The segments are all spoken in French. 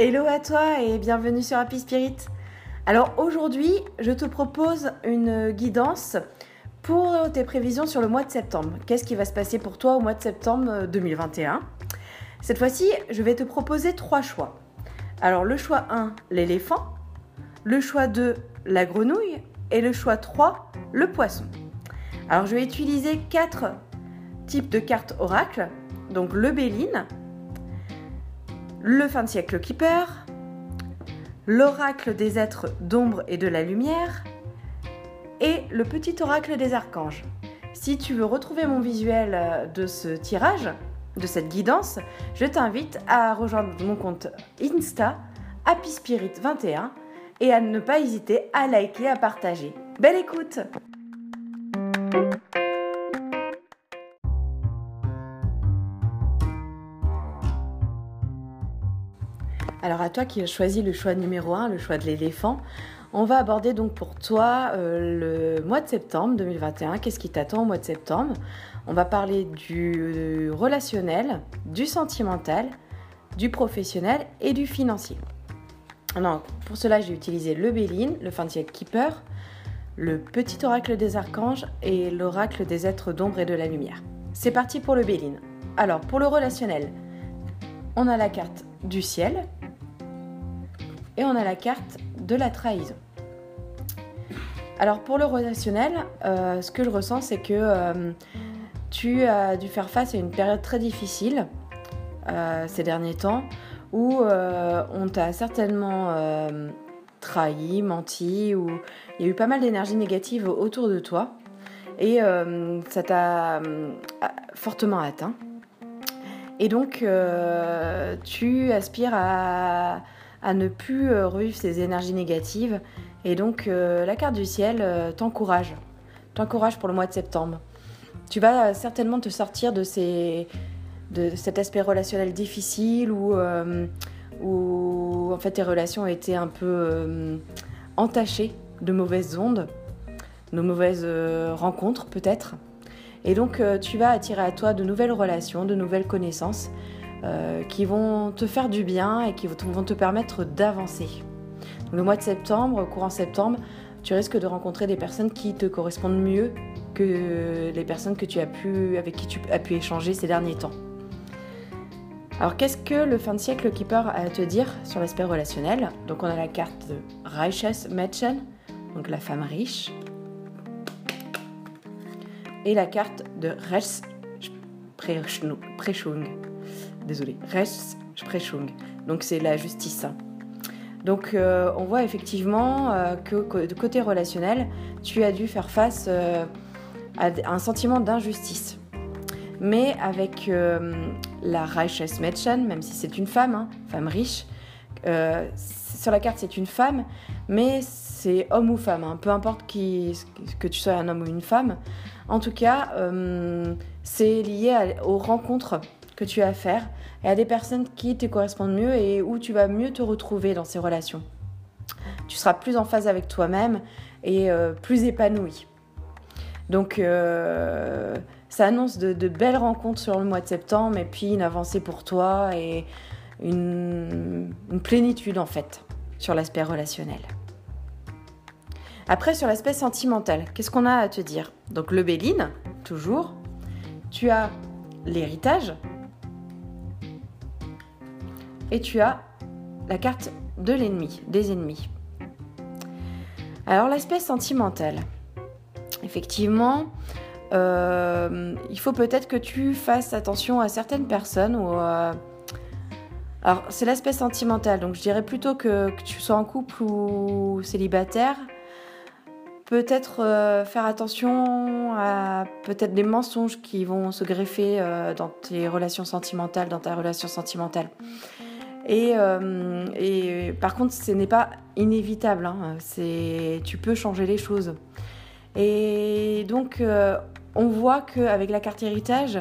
Hello à toi et bienvenue sur Happy Spirit. Alors aujourd'hui, je te propose une guidance pour tes prévisions sur le mois de septembre. Qu'est-ce qui va se passer pour toi au mois de septembre 2021 euh, Cette fois-ci, je vais te proposer trois choix. Alors le choix 1, l'éléphant. Le choix 2, la grenouille. Et le choix 3, le poisson. Alors je vais utiliser quatre types de cartes oracle. Donc le Béline, le fin de siècle Keeper, l'oracle des êtres d'ombre et de la lumière, et le petit oracle des archanges. Si tu veux retrouver mon visuel euh, de ce tirage, de cette guidance, je t'invite à rejoindre mon compte Insta Happy Spirit 21 et à ne pas hésiter à liker, à partager. Belle écoute Alors à toi qui as le choix numéro 1, le choix de l'éléphant, on va aborder donc pour toi euh, le mois de septembre 2021. Qu'est-ce qui t'attend au mois de septembre? On va parler du relationnel, du sentimental, du professionnel et du financier. Alors, pour cela, j'ai utilisé le Béline, le fin Keeper, le petit oracle des archanges et l'oracle des êtres d'ombre et de la lumière. C'est parti pour le Béline. Alors, pour le relationnel, on a la carte du ciel, et on a la carte de la trahison. Alors pour le relationnel, euh, ce que je ressens, c'est que euh, tu as dû faire face à une période très difficile euh, ces derniers temps où on t'a certainement trahi, menti, où il y a eu pas mal d'énergie négative autour de toi et ça t'a fortement atteint. Et donc tu aspires à à ne plus euh, revivre ces énergies négatives. Et donc euh, la carte du ciel euh, t'encourage, t'encourage pour le mois de septembre. Tu vas certainement te sortir de, ces, de cet aspect relationnel difficile où, où en fait tes relations étaient un peu entachées de mauvaises ondes, de mauvaises rencontres peut-être. Et donc tu vas attirer à toi de nouvelles relations, de nouvelles connaissances euh, qui vont te faire du bien et qui vont te permettre d'avancer. Le mois de septembre, courant septembre, tu risques de rencontrer des personnes qui te correspondent mieux que les personnes que tu as pu, avec qui tu as pu échanger ces derniers temps. Alors qu'est-ce que le fin de siècle Keeper a à te dire sur l'aspect relationnel Donc on a la carte de Reiches Mädchen, donc la femme riche, et la carte de Rechtsprechung, désolé, Rechtsprechung. Donc c'est la justice. Donc euh, on voit effectivement euh, que de côté relationnel, tu as dû faire face euh, à un sentiment d'injustice. Mais avec la Reiches Mädchen, même si c'est une femme, hein, femme riche, sur la carte c'est une femme, mais c'est homme ou femme, hein, peu importe que tu sois un homme ou une femme. En tout cas, c'est lié aux rencontres que tu as à faire et à des personnes qui te correspondent mieux et où tu vas mieux te retrouver dans ces relations. Tu seras plus en phase avec toi-même et euh, plus épanoui. Donc euh, ça annonce de, belles rencontres sur le mois de septembre et puis une avancée pour toi et une, une plénitude en fait sur l'aspect relationnel. Après sur l'aspect sentimental, qu'est-ce qu'on a à te dire? Donc le Béline, toujours. Tu as l'héritage, et tu as la carte de l'ennemi, des ennemis. Alors l'aspect sentimental. Effectivement, euh, il faut peut-être que tu fasses attention à certaines personnes euh, alors c'est l'aspect sentimental, donc je dirais plutôt que, tu sois en couple ou célibataire, peut-être euh, faire attention à peut-être des mensonges qui vont se greffer dans tes relations sentimentales, dans ta relation sentimentale. Euh, et, par contre, ce n'est pas inévitable. Hein. C'est, tu peux changer les choses. Et donc, euh, on voit qu'avec la carte héritage,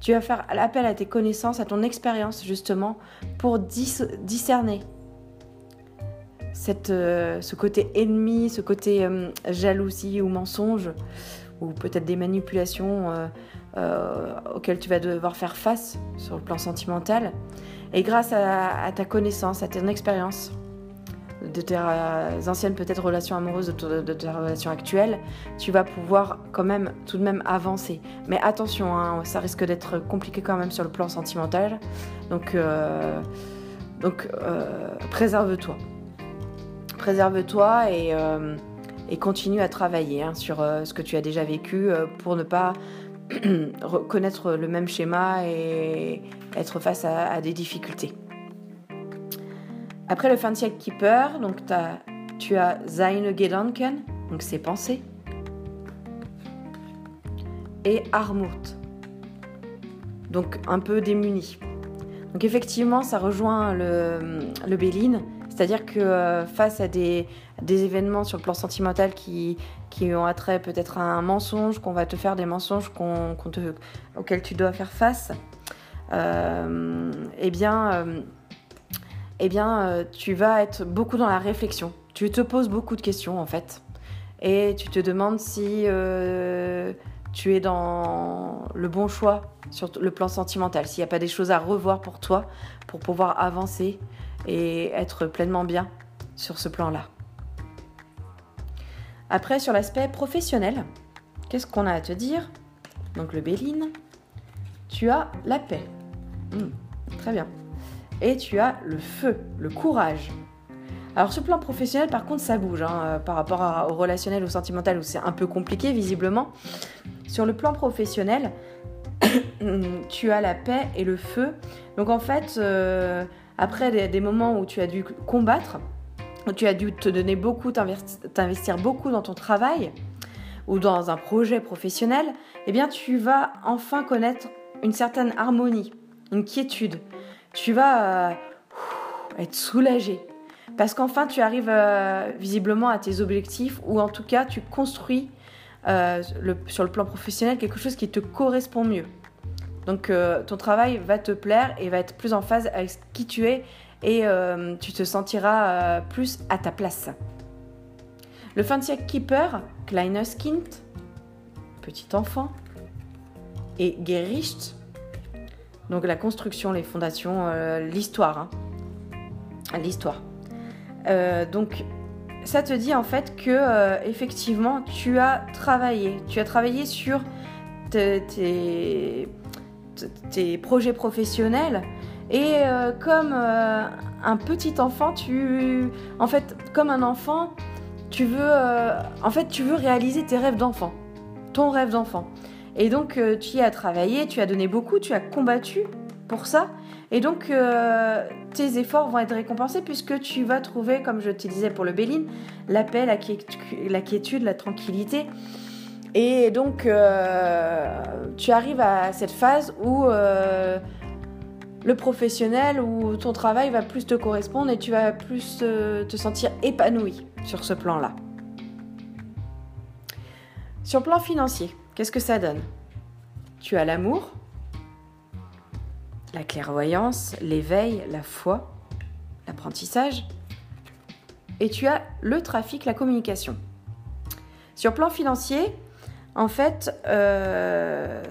tu vas faire appel à tes connaissances, à ton expérience justement, pour discerner cette, euh, ce côté ennemi, ce côté jalousie ou mensonge, ou peut-être des manipulations auxquelles tu vas devoir faire face sur le plan sentimental Et grâce à, ta connaissance, à ton expérience, de tes anciennes peut-être relations amoureuses, de, de, ta relation actuelle, tu vas pouvoir quand même tout de même avancer. Mais attention, hein, ça risque d'être compliqué quand même sur le plan sentimental. Donc, euh, donc euh, préserve-toi. Préserve-toi et, euh, et, continue à travailler hein, sur ce que tu as déjà vécu pour ne pas connaître le même schéma et être face à, des difficultés. Après le Fancy Keeper, donc tu as Seine Gedanken, donc ses pensées, et Armut, donc un peu démuni. Donc effectivement, ça rejoint le, le Béline, c'est-à-dire que euh, face à des, événements sur le plan sentimental qui, qui ont attrait peut-être à un mensonge, qu'on va te faire des mensonges auxquels tu dois faire face, euh, eh bien, euh, eh bien tu vas être beaucoup dans la réflexion. Tu te poses beaucoup de questions en fait. Et tu te demandes si tu es dans le bon choix sur le plan sentimental, s'il n'y a pas des choses à revoir pour toi pour pouvoir avancer et être pleinement bien sur ce plan-là. Après, sur l'aspect professionnel, qu'est-ce qu'on a à te dire? Donc le Béline, tu as la paix. Hmm, très bien. Et tu as le feu, le courage. Alors le plan professionnel, par contre, ça bouge hein, euh, par rapport au relationnel, ou sentimental, où c'est un peu compliqué visiblement. Sur le plan professionnel, tu as la paix et le feu. Donc en fait, euh, après des, moments où tu as dû combattre, où tu as dû te donner beaucoup, t'investir beaucoup dans ton travail ou dans un projet professionnel, eh bien tu vas enfin connaître une certaine harmonie, une quiétude. Tu vas euh, être soulagé. Parce qu'enfin tu arrives euh, visiblement à tes objectifs ou en tout cas tu construis euh, sur le plan professionnel quelque chose qui te correspond mieux. Donc euh, ton travail va te plaire et va être plus en phase avec qui tu es et euh, tu te sentiras euh, plus à ta place. Le Fancy Keeper, Kleines Kind, petit enfant, et Gericht, donc la construction, les fondations, l'histoire. Hein. L'histoire. donc ça te dit en fait que effectivement tu as travaillé, tu as travaillé sur tes projets professionnels. Et euh, comme euh, un petit enfant, tu, en fait, comme un enfant, tu veux, euh, en fait, tu veux réaliser tes rêves d'enfant, ton rêve d'enfant. Et donc, tu y as travaillé, tu as donné beaucoup, tu as combattu pour ça. Et donc, tes efforts vont être récompensés puisque tu vas trouver, comme je te disais pour le Béline, la paix, la, quiétude, la tranquillité. Et donc, euh, tu arrives à cette phase où euh, le professionnel ou ton travail va plus te correspondre et tu vas plus euh, te sentir épanoui sur ce plan-là. Sur le plan financier, qu'est-ce que ça donne? Tu as l'amour, la clairvoyance, l'éveil, la foi, l'apprentissage, et tu as le trafic, la communication. Sur plan financier, en fait, euh,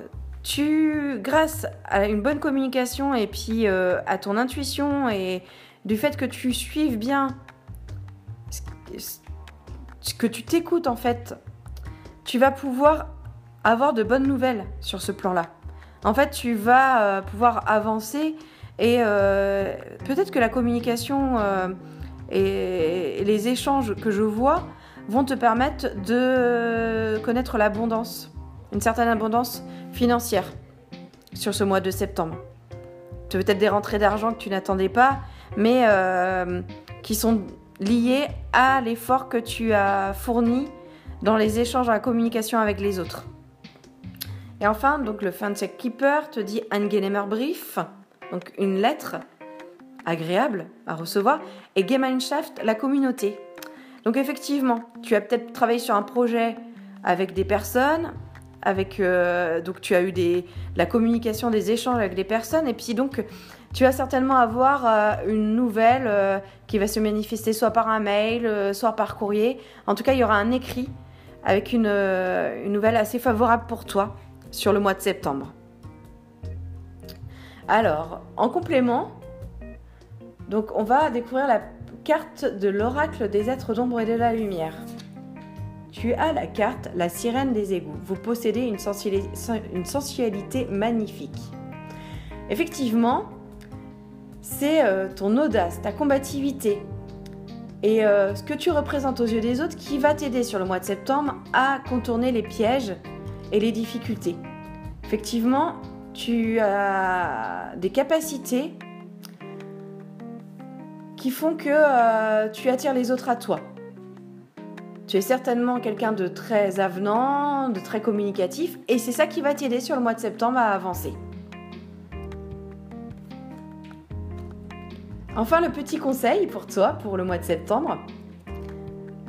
tu, grâce à une bonne communication et puis euh, à ton intuition et du fait que tu suives bien, que tu t'écoutes en fait, tu vas pouvoir avoir de bonnes nouvelles sur ce plan-là. En fait, tu vas euh, pouvoir avancer et peut-être que la communication et les échanges que je vois vont te permettre de connaître l'abondance, une certaine abondance financière sur ce mois de septembre. Peut-être des rentrées d'argent que tu n'attendais pas, mais euh, qui sont liées à l'effort que tu as fourni dans les échanges, la communication avec les autres. Et enfin, donc le Fancy Keeper te dit un Brief, donc une lettre agréable à recevoir, et Gemeinschaft, la communauté. Donc effectivement, tu as peut-être travaillé sur un projet avec des personnes, avec euh, donc tu as eu des, la communication, des échanges avec des personnes, et puis donc tu vas certainement avoir euh, une nouvelle euh, qui va se manifester soit par un mail, soit par courrier. En tout cas, il y aura un écrit avec une, une nouvelle assez favorable pour toi sur le mois de septembre. Alors, en complément, Donc on va découvrir la carte de l'oracle des êtres d'ombre et de la lumière. Tu as la carte La sirène des égouts. Vous possédez une sensualité, magnifique. Effectivement, c'est euh, ton audace, ta combativité et euh, ce que tu représentes aux yeux des autres qui va t'aider sur le mois de septembre à contourner les pièges et les difficultés. Effectivement, tu as des capacités qui font que euh, tu attires les autres à toi. Tu es certainement quelqu'un de très avenant, de très communicatif, et c'est ça qui va t'aider sur le mois de septembre à avancer. Enfin, le petit conseil pour toi pour le mois de septembre.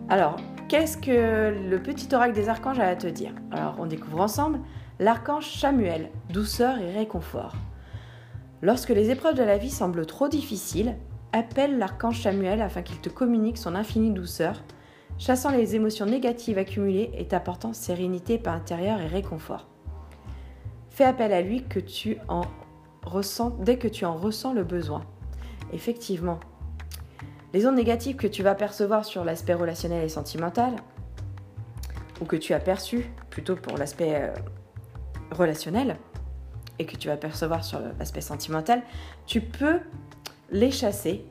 Alors, qu'est-ce que le petit oracle des archanges a à te dire? Alors, on découvre ensemble l'archange Samuel, douceur et réconfort. Lorsque les épreuves de la vie semblent trop difficiles, appelle l'archange Samuel afin qu'il te communique son infinie douceur, chassant les émotions négatives accumulées et t'apportant sérénité par intérieur et réconfort. Fais appel à lui que tu en ressens, dès que tu en ressens le besoin effectivement, les ondes négatives que tu vas percevoir sur l'aspect relationnel et sentimental, ou que tu as perçu plutôt pour l'aspect euh, relationnel, et que tu vas percevoir sur l'aspect sentimental, tu peux les chasser,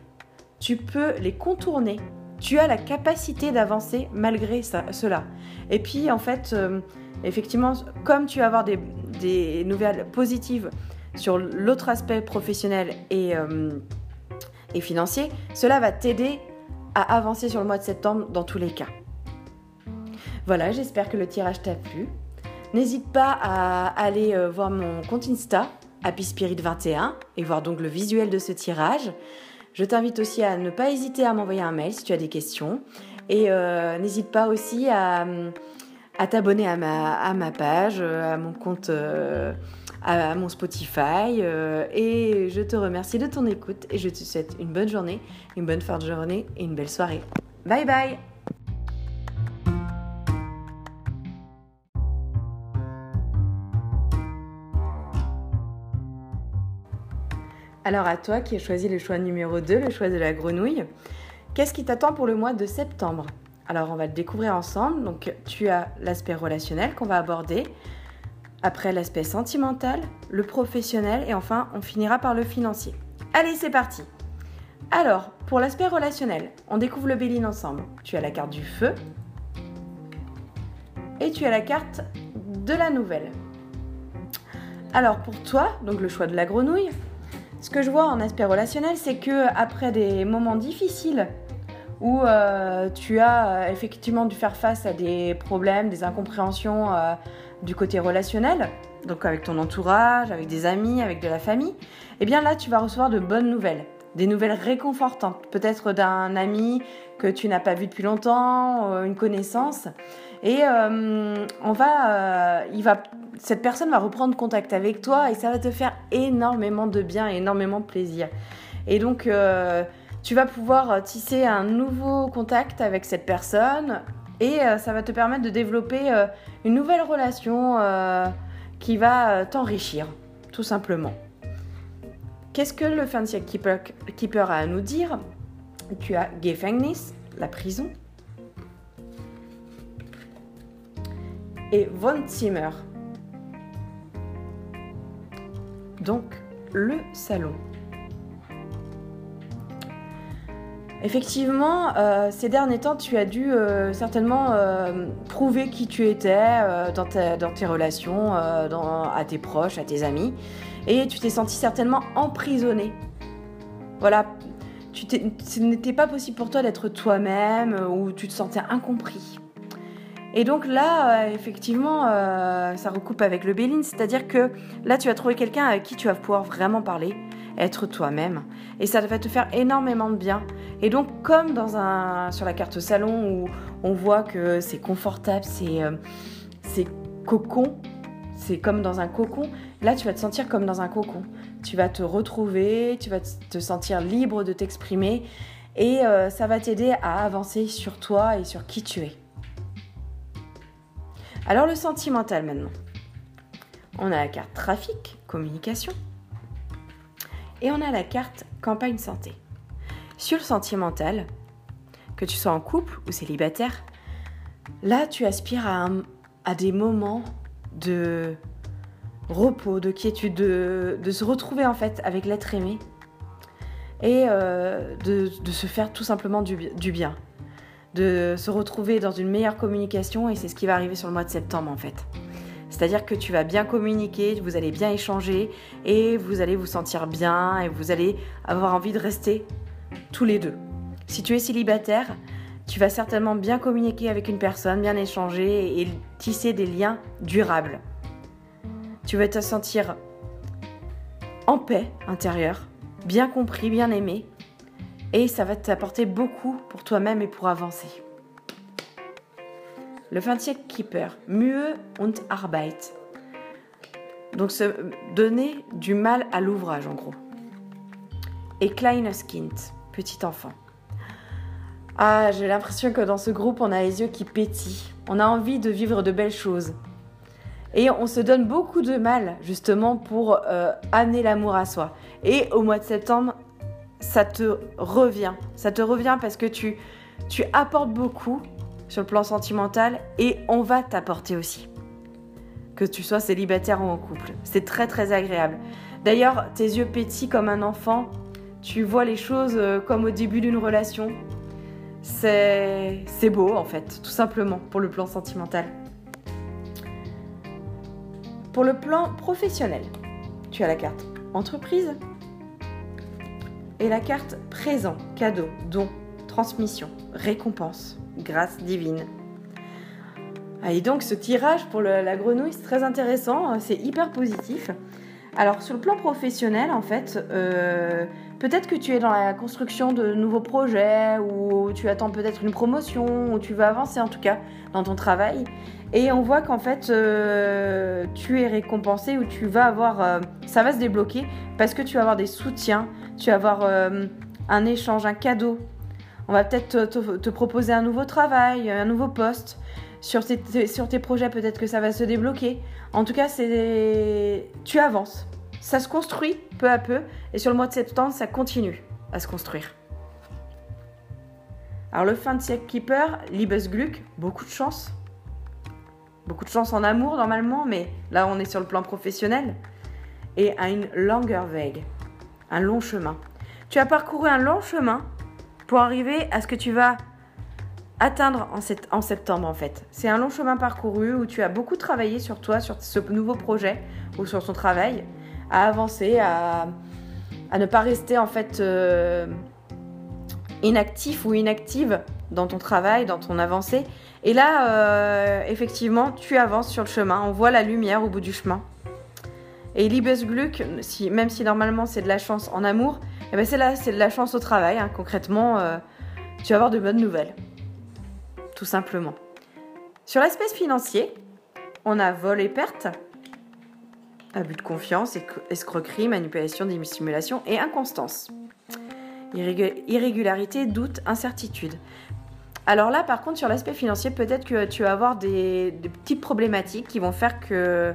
tu peux les contourner, tu as la capacité d'avancer malgré cela. Et puis en fait, euh, effectivement, comme tu vas avoir des, nouvelles positives sur l'autre aspect professionnel et... Euh, et financier, cela va t'aider à avancer sur le mois de septembre dans tous les cas. Voilà, j'espère que le tirage t'a plu. N'hésite pas à aller euh, voir mon compte Insta, Happy Spirit 21, et voir donc le visuel de ce tirage. Je t'invite aussi à ne pas hésiter à m'envoyer un mail si tu as des questions. Et euh, n'hésite pas aussi à, t'abonner à ma, page, euh, à mon compte à mon Spotify. Euh, et je te remercie de ton écoute et je te souhaite une bonne journée, une bonne fin de journée et une belle soirée. Bye bye Alors à toi qui as choisi le choix numéro 2, le choix de la grenouille, qu'est-ce qui t'attend pour le mois de septembre? Alors on va le découvrir ensemble. Donc tu as l'aspect relationnel qu'on va aborder, après l'aspect sentimental, le professionnel et enfin on finira par le financier. Allez, c'est parti Alors, pour l'aspect relationnel, on découvre le Béline ensemble. Tu as la carte du feu et tu as la carte de la nouvelle. Alors pour toi, donc le choix de la grenouille, ce que je vois en aspect relationnel, c'est que après des moments difficiles où euh, tu as euh, effectivement dû faire face à des problèmes, des incompréhensions euh, du côté relationnel, donc avec ton entourage, avec des amis, avec de la famille, eh bien là, tu vas recevoir de bonnes nouvelles, des nouvelles réconfortantes, peut-être d'un ami que tu n'as pas vu depuis longtemps, une connaissance, et on va, il va, cette personne va reprendre contact avec toi et ça va te faire énormément de bien, énormément de plaisir. Et donc, tu vas pouvoir tisser un nouveau contact avec cette personne, et euh, ça va te permettre de développer euh, une nouvelle relation euh, qui va t'enrichir, tout simplement. Qu'est-ce que le Fancy Keeper, Keeper, a à nous dire? Tu as Gefängnis, la prison, et Wohnzimmer, donc le salon. Effectivement, euh, ces derniers temps, tu as dû euh, certainement euh, prouver qui tu étais dans, tes relations, à tes proches, à tes amis, et tu t'es senti certainement emprisonné. Voilà, ce n'était pas possible pour toi d'être toi-même ou tu te sentais incompris. Et donc là, effectivement, ça recoupe avec le Béline, c'est-à-dire que là, tu vas trouver quelqu'un avec qui tu vas pouvoir vraiment parler, être toi-même, et ça va te faire énormément de bien. Et donc, comme dans un, sur la carte salon où on voit que c'est confortable, c'est euh, cocon, c'est comme dans un cocon, là tu vas te sentir comme dans un cocon. Tu vas te retrouver, tu vas te sentir libre de t'exprimer et euh, ça va t'aider à avancer sur toi et sur qui tu es. Alors le sentimental maintenant. On a la carte trafic, communication. Et on a la carte campagne santé. Sur le sentimental, que tu sois en couple ou célibataire, là tu aspires à, des moments de repos, de quiétude, de, se retrouver en fait avec l'être aimé et euh, de, se faire tout simplement du, bien, de se retrouver dans une meilleure communication et c'est ce qui va arriver sur le mois de septembre en fait. C'est-à-dire que tu vas bien communiquer, vous allez bien échanger et vous allez vous sentir bien et vous allez avoir envie de rester tous les deux. Si tu es célibataire, tu vas certainement bien communiquer avec une personne, bien échanger et tisser des liens durables. Tu vas te sentir en paix intérieure, bien compris, bien aimé, et ça va t'apporter beaucoup pour toi-même et pour avancer. Le 20 Keeper, Mühe und Arbeit. Donc se donner du mal à l'ouvrage en gros. Et Kleines Kind, petit enfant. Ah, j'ai l'impression que dans ce groupe, on a les yeux qui pétillent. On a envie de vivre de belles choses. Et on se donne beaucoup de mal, justement, pour euh, amener l'amour à soi. Et au mois de septembre, ça te revient. Ça te revient parce que tu, apportes beaucoup sur le plan sentimental et on va t'apporter aussi. Que tu sois célibataire ou en couple. C'est très très agréable. D'ailleurs, tes yeux pétillent comme un enfant. Tu vois les choses euh, comme au début d'une relation c'est beau en fait, tout simplement, pour le plan sentimental. Pour le plan professionnel, tu as la carte entreprise et la carte présent, cadeau, don, transmission, récompense, grâce divine. Ah, et donc ce tirage pour la grenouille, c'est très intéressant, c'est hyper positif. Alors sur le plan professionnel, en fait, euh, peut-être que tu es dans la construction de nouveaux projets ou tu attends peut-être une promotion ou tu veux avancer en tout cas dans ton travail. Et on voit qu'en fait, euh, tu es récompensé ou tu vas avoir, euh, ça va se débloquer parce que tu vas avoir des soutiens, tu vas avoir un échange, un cadeau. On va peut-être te, proposer un nouveau travail, un nouveau poste. Sur tes, projets, peut-être que ça va se débloquer. En tout cas, c'est tu avances. Ça se construit peu à peu. Et sur le mois de septembre, ça continue à se construire. Alors le fin de siècle keeper, Liebesglück, beaucoup de chance. Beaucoup de chance en amour normalement, mais là on est sur le plan professionnel. Et un longer Weg, un long chemin. Tu as parcouru un long chemin pour arriver à ce que tu vas atteindre en, septembre en fait. C'est un long chemin parcouru où tu as beaucoup travaillé sur toi, sur ce nouveau projet ou sur ton travail, à avancer, à, ne pas rester en fait euh, inactif ou inactive dans ton travail, dans ton avancée. Et là, euh, effectivement, tu avances sur le chemin, on voit la lumière au bout du chemin. Et Liebesglück, si, même si normalement c'est de la chance en amour, eh ben c'est, c'est de la chance au travail. Hein. Concrètement, euh, tu vas avoir de bonnes nouvelles tout simplement. Sur l'aspect financier, on a vol et perte, abus de confiance, escroquerie, manipulation, dissimulation et inconstance. Irrégularité, doute, incertitude. Alors là, par contre, sur l'aspect financier, peut-être que tu vas avoir des, petites problématiques qui vont faire que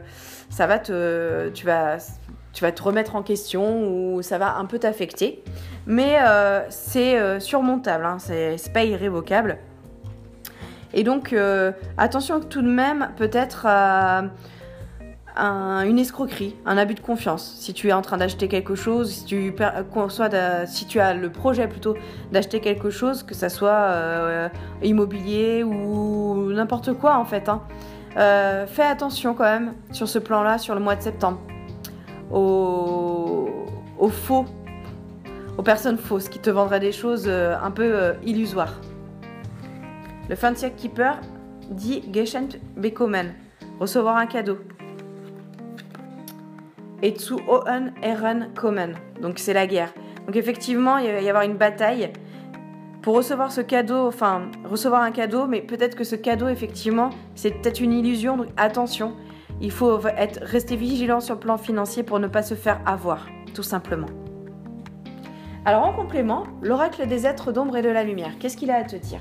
ça va te, tu vas, te remettre en question ou ça va un peu t'affecter. Mais euh, c'est euh, surmontable, hein, c'est pas irrévocable. Et donc, euh, attention tout de même peut-être une escroquerie, un abus de confiance. Si tu es en train d'acheter quelque chose, si tu, si tu as le projet plutôt d'acheter quelque chose, que ça soit euh, immobilier ou n'importe quoi en fait. Hein. Euh, fais attention quand même sur ce plan-là, sur le mois de septembre, aux, aux, faux, aux personnes fausses qui te vendraient des choses un peu illusoires. Le Fanciak Keeper dit Geschenk bekommen, recevoir un cadeau. Et zu Oen Ehren kommen, donc c'est la guerre. Donc effectivement, il va y avoir une bataille pour recevoir ce cadeau, enfin recevoir un cadeau, mais peut-être que ce cadeau, effectivement, c'est peut-être une illusion, donc attention, il faut être, rester vigilant sur le plan financier pour ne pas se faire avoir, tout simplement. Alors en complément, l'oracle des êtres d'ombre et de la lumière, qu'est-ce qu'il a à te dire?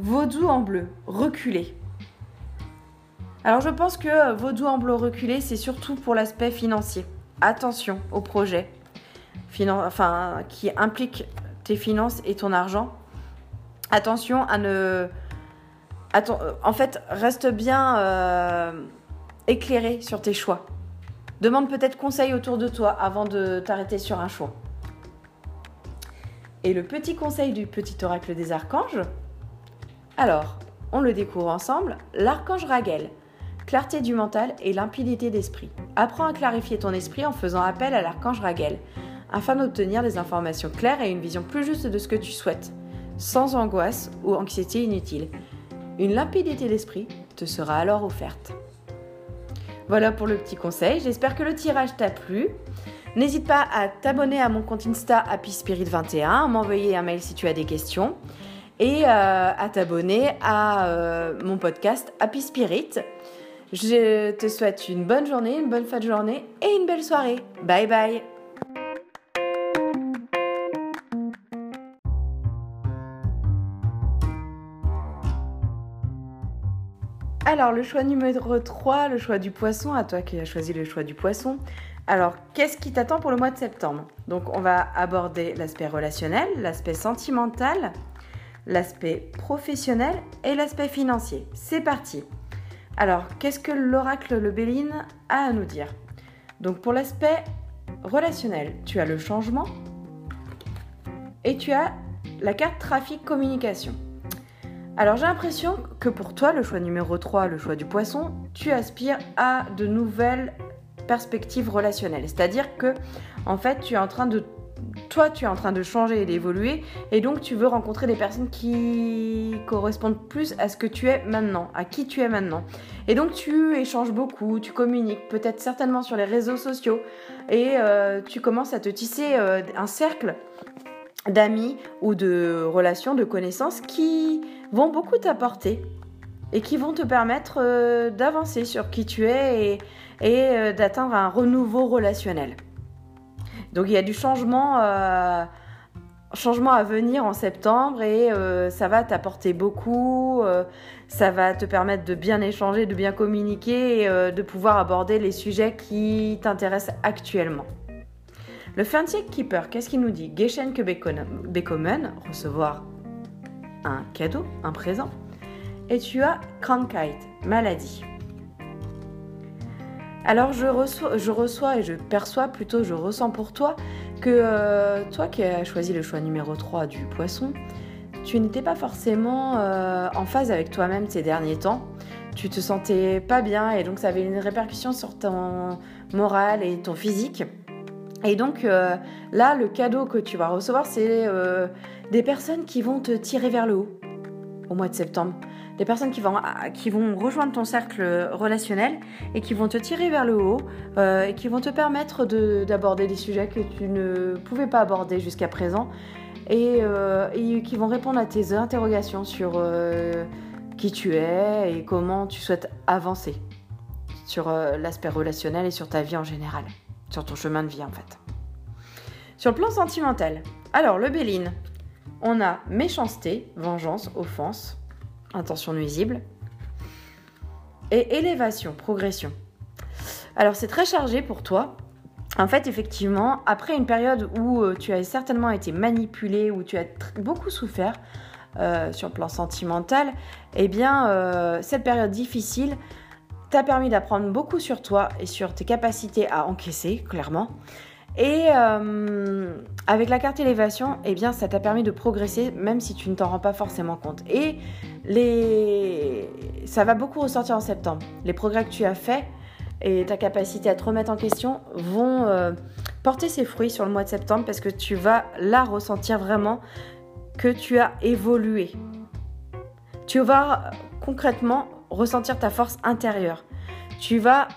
Vaudou en bleu, reculé. Alors je pense que Vaudou en bleu reculé, c'est surtout pour l'aspect financier. Attention au projet. enfin, qui impliquent tes finances et ton argent, attention à ne... en fait, reste bien euh, éclairé sur tes choix. Demande peut-être conseil autour de toi avant de t'arrêter sur un choix. Et le petit conseil du petit oracle des archanges Alors, on le découvre ensemble. L'archange Raguel, clarté du mental et limpidité d'esprit. Apprends à clarifier ton esprit en faisant appel à l'archange Raguel, afin d'obtenir des informations claires et une vision plus juste de ce que tu souhaites, sans angoisse ou anxiété inutile. Une limpidité d'esprit te sera alors offerte. Voilà pour le petit conseil. J'espère que le tirage t'a plu. N'hésite pas à t'abonner à mon compte Insta Happy Spirit 21, à m'envoyer un mail si tu as des questions et euh, à t'abonner à euh, mon podcast Happy Spirit. Je te souhaite une bonne journée, une bonne fin de journée et une belle soirée. Bye bye Alors, le choix numéro 3, le choix du poisson, à toi qui as choisi le choix du poisson. Alors, qu'est-ce qui t'attend pour le mois de septembre? Donc, on va aborder l'aspect relationnel, l'aspect sentimental, l'aspect professionnel et l'aspect financier. C'est parti Alors, qu'est-ce que l'oracle Le Béline a à nous dire? Donc, pour l'aspect relationnel, tu as le changement et tu as la carte trafic communication. Alors j'ai l'impression que pour toi, le choix numéro 3, le choix du poisson, tu aspires à de nouvelles perspectives relationnelles. C'est-à-dire que, en fait, tu es en train de toi, tu es en train de changer et d'évoluer, et donc tu veux rencontrer des personnes qui correspondent plus à ce que tu es maintenant, à qui tu es maintenant. Et donc tu échanges beaucoup, tu communiques, peut-être certainement sur les réseaux sociaux, et euh, tu commences à te tisser euh, un cercle d'amis ou de relations, de connaissances qui vont beaucoup t'apporter et qui vont te permettre euh, d'avancer sur qui tu es et, d'atteindre un renouveau relationnel. Donc il y a du changement, euh, à venir en septembre et ça va t'apporter beaucoup, ça va te permettre de bien échanger, de bien communiquer de pouvoir aborder les sujets qui t'intéressent actuellement. Le Fancy Keeper, qu'est-ce qu'il nous dit? Geshen que bekommen, recevoir un cadeau, un présent. Et tu as Krankheit, maladie. Alors je reçois, je et je perçois, plutôt je ressens pour toi, que euh, toi qui as choisi le choix numéro 3 du poisson, tu n'étais pas forcément euh, en phase avec toi-même ces derniers temps. Tu te sentais pas bien et donc ça avait une répercussion sur ton moral et ton physique. Et donc euh, là, le cadeau que tu vas recevoir, c'est des personnes qui vont te tirer vers le haut au mois de septembre. Des personnes qui vont, qui vont rejoindre ton cercle relationnel et qui vont te tirer vers le haut euh, et qui vont te permettre d'aborder des sujets que tu ne pouvais pas aborder jusqu'à présent et, euh, qui vont répondre à tes interrogations sur euh, qui tu es et comment tu souhaites avancer sur l'aspect relationnel et sur ta vie en général, sur ton chemin de vie en fait. Sur le plan sentimental, alors le Béline, on a méchanceté, vengeance, offense, intention nuisible, et élévation, progression. Alors c'est très chargé pour toi. En fait, effectivement, après une période où euh, tu as certainement été manipulé, où tu as beaucoup souffert euh, sur le plan sentimental, eh bien, euh, cette période difficile t'a permis d'apprendre beaucoup sur toi et sur tes capacités à encaisser, clairement. Et euh, avec la carte élévation, eh bien, ça t'a permis de progresser même si tu ne t'en rends pas forcément compte. Et les... ça va beaucoup ressortir en septembre. Les progrès que tu as faits et ta capacité à te remettre en question vont euh, porter ses fruits sur le mois de septembre parce que tu vas là ressentir vraiment que tu as évolué. Tu vas concrètement ressentir ta force intérieure. Tu vas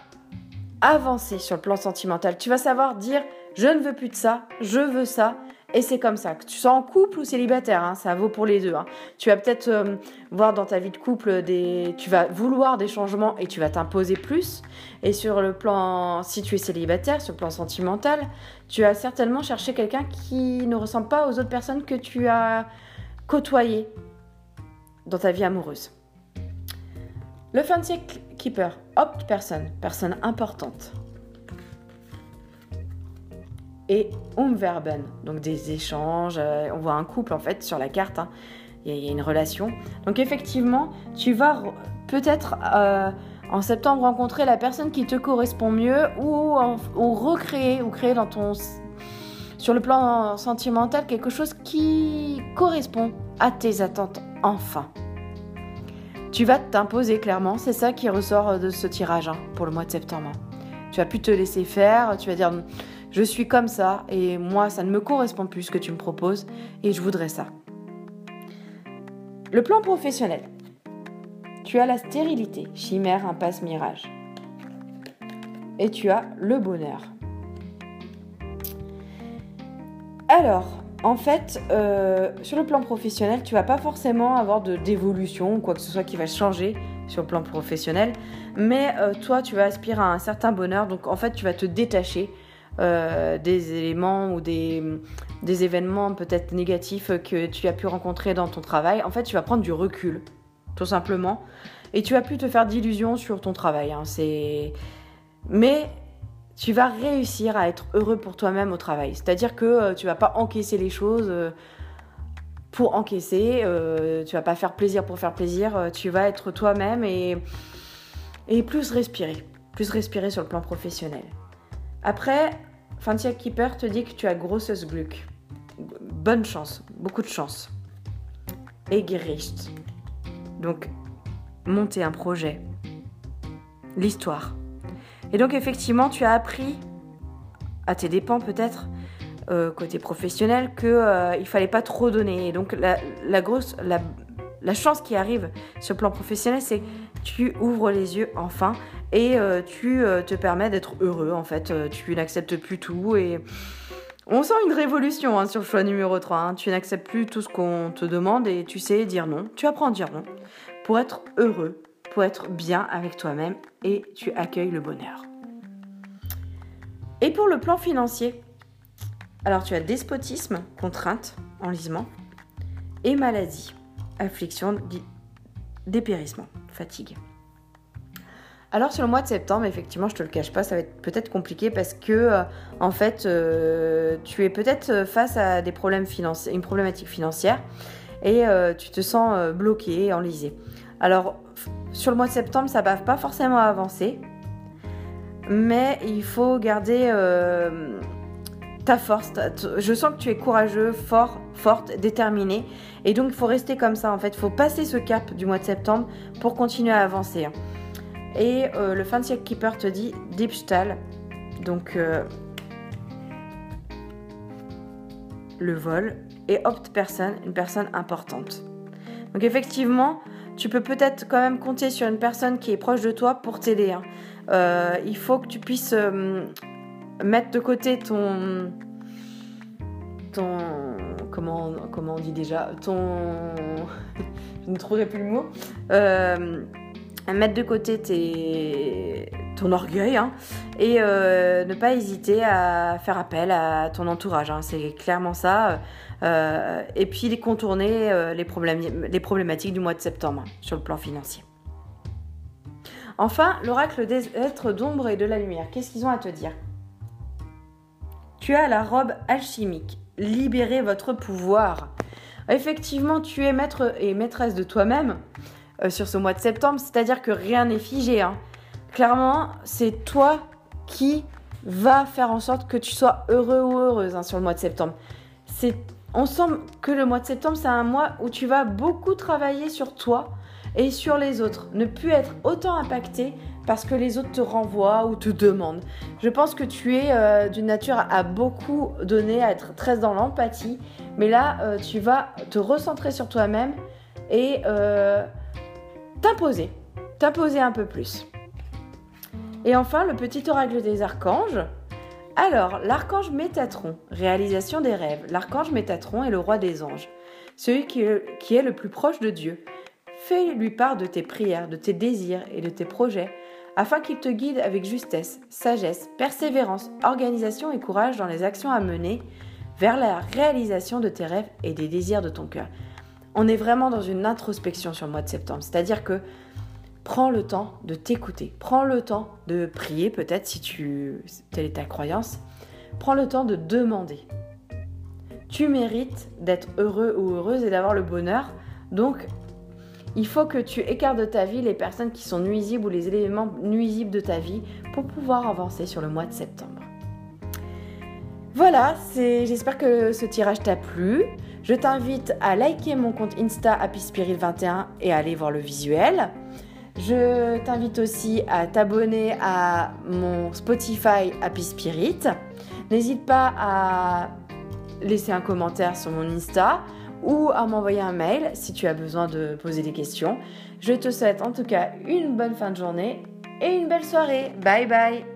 avancer sur le plan sentimental. Tu vas savoir dire je ne veux plus de ça, je veux ça. Et c'est comme ça. Que tu sois en couple ou célibataire, hein, ça vaut pour les deux. Hein. Tu vas peut-être euh, voir dans ta vie de couple des. Tu vas vouloir des changements et tu vas t'imposer plus. Et sur le plan. Si tu es célibataire, sur le plan sentimental, tu vas certainement chercher quelqu'un qui ne ressemble pas aux autres personnes que tu as côtoyées dans ta vie amoureuse. Le fancy keeper, opte personne, personne importante. Et umverben, donc des échanges. euh, on voit un couple en fait sur la carte. hein. Il y, a- une relation. Donc effectivement, tu vas re- peut-être euh, en septembre rencontrer la personne qui te correspond mieux ou, recréer ou créer dans ton sur le plan sentimental quelque chose qui correspond à tes attentes enfin. Tu vas t'imposer clairement, c'est ça qui ressort de ce tirage hein, pour le mois de septembre. Tu vas plus te laisser faire, tu vas dire je suis comme ça et moi ça ne me correspond plus ce que tu me proposes et je voudrais ça. Le plan professionnel. Tu as la stérilité, chimère, impasse, mirage. Et tu as le bonheur. Alors, en fait, euh, sur le plan professionnel, tu vas pas forcément avoir de d'évolution ou quoi que ce soit qui va changer sur le plan professionnel, mais euh, toi, tu vas aspirer à un certain bonheur, donc en fait, tu vas te détacher euh, des éléments ou des, des événements peut-être négatifs que tu as pu rencontrer dans ton travail. En fait, tu vas prendre du recul, tout simplement, et tu vas plus te faire d'illusions sur ton travail. hein. C'est, mais tu vas réussir à être heureux pour toi-même au travail. C'est-à-dire que euh, tu vas pas encaisser les choses euh, pour encaisser, euh, tu vas pas faire plaisir pour faire plaisir, euh, tu vas être toi-même et, et plus respirer, plus respirer sur le plan professionnel. Après, Fantia Keeper te dit que tu as grosses Glück. Bonne chance, beaucoup de chance. Et Gericht. Donc, monter un projet. L'histoire. Et donc effectivement, tu as appris, à tes dépens peut-être, euh, côté professionnel, qu'il euh, il fallait pas trop donner. Et donc la, grosse, la, chance qui arrive sur le plan professionnel, c'est tu ouvres les yeux enfin et euh, tu euh, te permets d'être heureux en fait. Euh, tu n'acceptes plus tout et on sent une révolution hein, sur le choix numéro 3. hein. Tu n'acceptes plus tout ce qu'on te demande et tu sais dire non. Tu apprends à dire non pour être heureux, pour être bien avec toi-même et tu accueilles le bonheur. Et pour le plan financier, alors tu as despotisme, contrainte, enlisement, et maladie, affliction, dépérissement, fatigue. Alors sur le mois de septembre, effectivement, je te le cache pas, ça va être peut-être compliqué parce que euh, en fait, euh, tu es peut-être face à des problèmes financiers, une problématique financière, et euh, tu te sens bloqué, enlisé. Alors sur le mois de septembre, ça va pas forcément avancer, mais il faut garder ta force. je sens que tu es courageux, fort, forte, déterminé, et donc il faut rester comme ça. En fait, il faut passer ce cap du mois de septembre pour continuer à avancer. hein. Et euh, le Fancy Keeper te dit Diebstahl, donc euh, le vol, et Opt Person, une personne importante. Donc effectivement, tu peux peut-être quand même compter sur une personne qui est proche de toi pour t'aider. hein. Euh, il faut que tu puisses mettre de côté ton ton comment comment on dit déjà ton je ne trouverai plus le mot Euh, mettre de côté tes ton orgueil hein, et euh, ne pas hésiter à faire appel à ton entourage hein. c'est clairement ça Euh, et puis les contourner les problématiques du mois de septembre hein, sur le plan financier Enfin, l'oracle des êtres d'ombre et de la lumière, qu'est-ce qu'ils ont à te dire? Tu as la robe alchimique. Libérez votre pouvoir. Effectivement, tu es maître et maîtresse de toi-même euh, sur ce mois de septembre, c'est-à-dire que rien n'est figé. hein. Clairement, c'est toi qui va faire en sorte que tu sois heureux ou heureuse hein, sur le mois de septembre. C'est, on sent que le mois de septembre, c'est un mois où tu vas beaucoup travailler sur toi et sur les autres. Ne plus être autant impacté parce que les autres te renvoient ou te demandent. Je pense que tu es euh, d'une nature à beaucoup donner, à être très dans l'empathie, mais là, euh, tu vas te recentrer sur toi-même et euh, t'imposer, t'imposer un peu plus. Et enfin, le petit oracle des archanges. Alors, l'archange Métatron, réalisation des rêves. L'archange Métatron est le roi des anges, celui qui est, qui est le plus proche de Dieu. Fais-lui part de tes prières, de tes désirs et de tes projets, afin qu'il te guide avec justesse, sagesse, persévérance, organisation et courage dans les actions à mener vers la réalisation de tes rêves et des désirs de ton cœur. On est vraiment dans une introspection sur le mois de septembre, c'est-à-dire que prends le temps de t'écouter, prends le temps de prier peut-être si tu telle est ta croyance Prends le temps de demander. Tu mérites d'être heureux ou heureuse et d'avoir le bonheur. Donc, il faut que tu écartes de ta vie les personnes qui sont nuisibles ou les éléments nuisibles de ta vie pour pouvoir avancer sur le mois de septembre. Voilà, j'espère que ce tirage t'a plu. Je t'invite à liker mon compte Insta Happy Spirit 21 et à aller voir le visuel. Je t'invite aussi à t'abonner à mon Spotify Happy Spirit. N'hésite pas à laisser un commentaire sur mon Insta ou à m'envoyer un mail si tu as besoin de poser des questions. Je te souhaite en tout cas une bonne fin de journée et une belle soirée. Bye bye